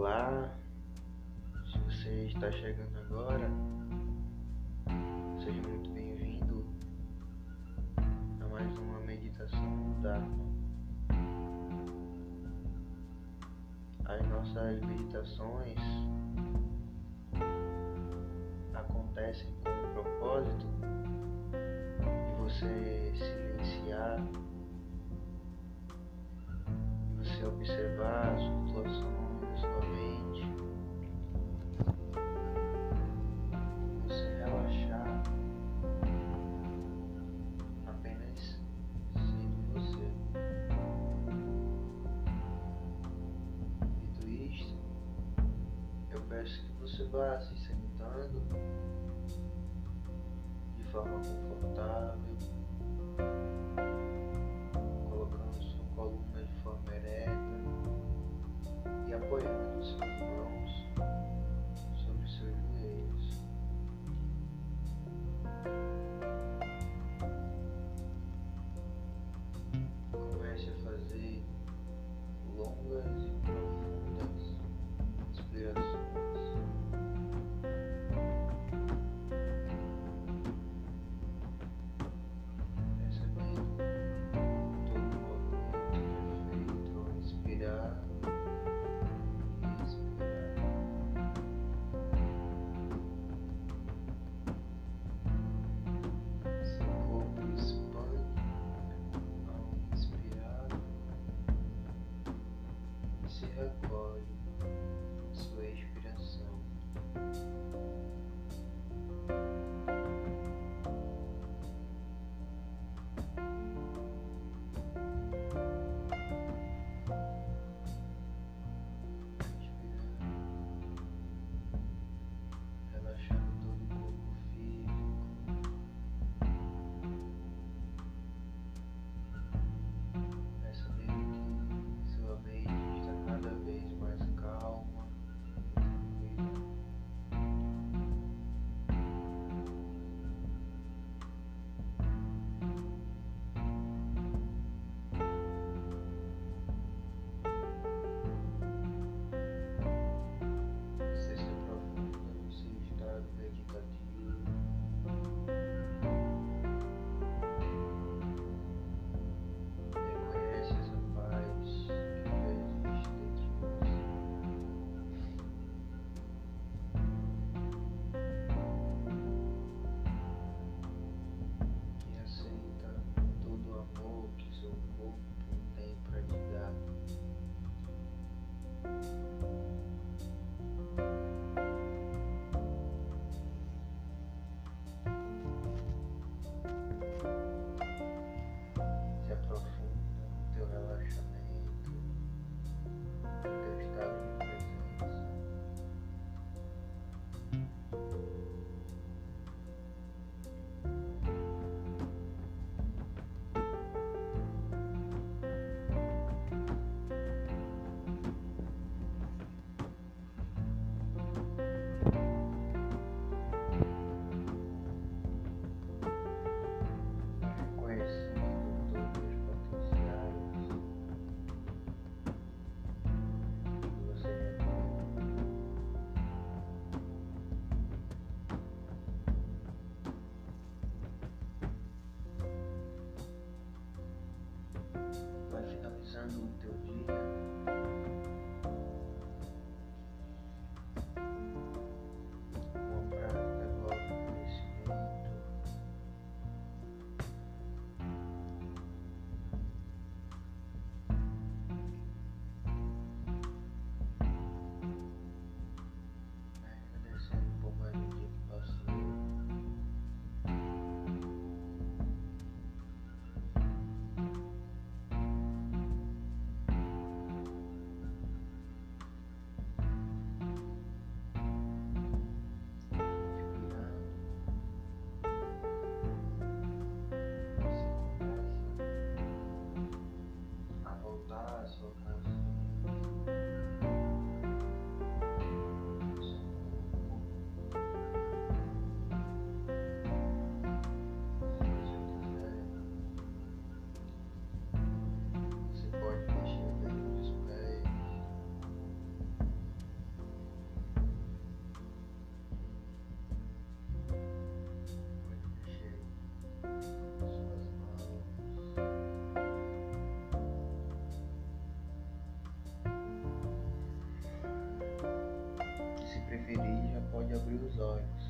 Olá, se você está chegando agora, seja muito bem-vindo a mais uma meditação do Dharma. As nossas meditações acontecem com o propósito de você silenciar peço que você vá se sentando de forma confortável. apoiando suas no teu dia. Preferir, já pode abrir os olhos.